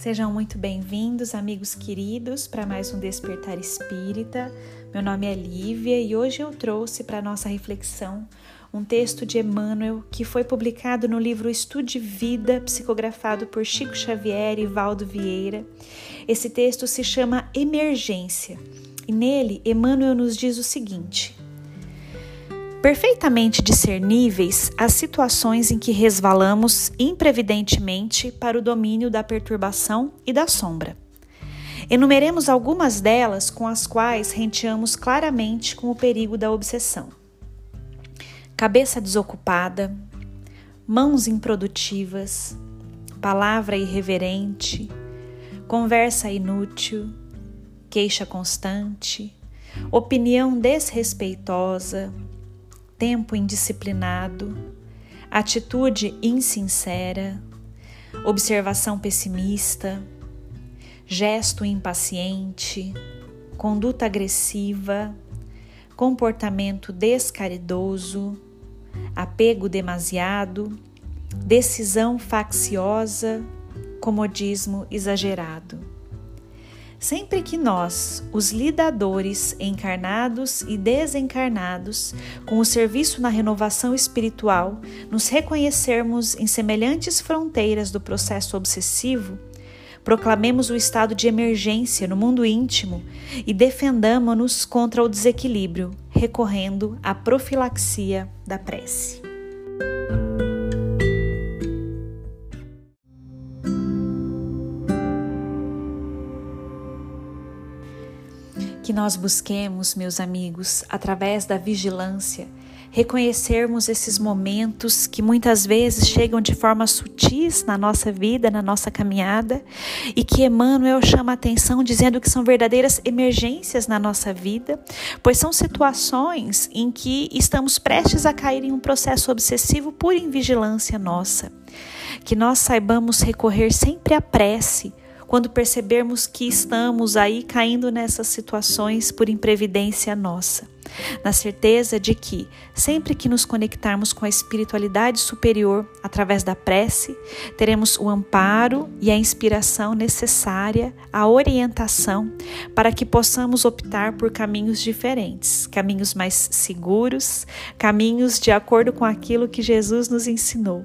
Sejam muito bem-vindos, amigos queridos, para mais um Despertar Espírita. Meu nome é Lívia e hoje eu trouxe para nossa reflexão um texto de Emmanuel que foi publicado no livro Estude Vida, psicografado por Chico Xavier e Valdo Vieira. Esse texto se chama Emergência e nele Emmanuel nos diz o seguinte: Perfeitamente discerníveis as situações em que resvalamos imprevidentemente para o domínio da perturbação e da sombra. Enumeremos algumas delas com as quais renteamos claramente com o perigo da obsessão cabeça desocupada, mãos improdutivas, palavra irreverente, conversa inútil, queixa constante, opinião desrespeitosa, tempo indisciplinado, atitude insincera, observação pessimista, gesto impaciente, conduta agressiva, comportamento descaridoso, apego demasiado, decisão facciosa, comodismo exagerado. Sempre que nós, os lidadores encarnados e desencarnados, com o serviço na renovação espiritual, nos reconhecermos em semelhantes fronteiras do processo obsessivo, proclamemos o estado de emergência no mundo íntimo e defendamos-nos contra o desequilíbrio, recorrendo à profilaxia da prece. Que nós busquemos, meus amigos, através da vigilância, reconhecermos esses momentos que muitas vezes chegam de forma sutis na nossa vida, na nossa caminhada, e que Emmanuel chama a atenção dizendo que são verdadeiras emergências na nossa vida, pois são situações em que estamos prestes a cair em um processo obsessivo por invigilância nossa. Que nós saibamos recorrer sempre à prece quando percebermos que estamos aí caindo nessas situações por imprevidência nossa, na certeza de que, sempre que nos conectarmos com a espiritualidade superior através da prece, teremos o amparo e a inspiração necessária, a orientação para que possamos optar por caminhos diferentes, caminhos mais seguros, caminhos de acordo com aquilo que Jesus nos ensinou.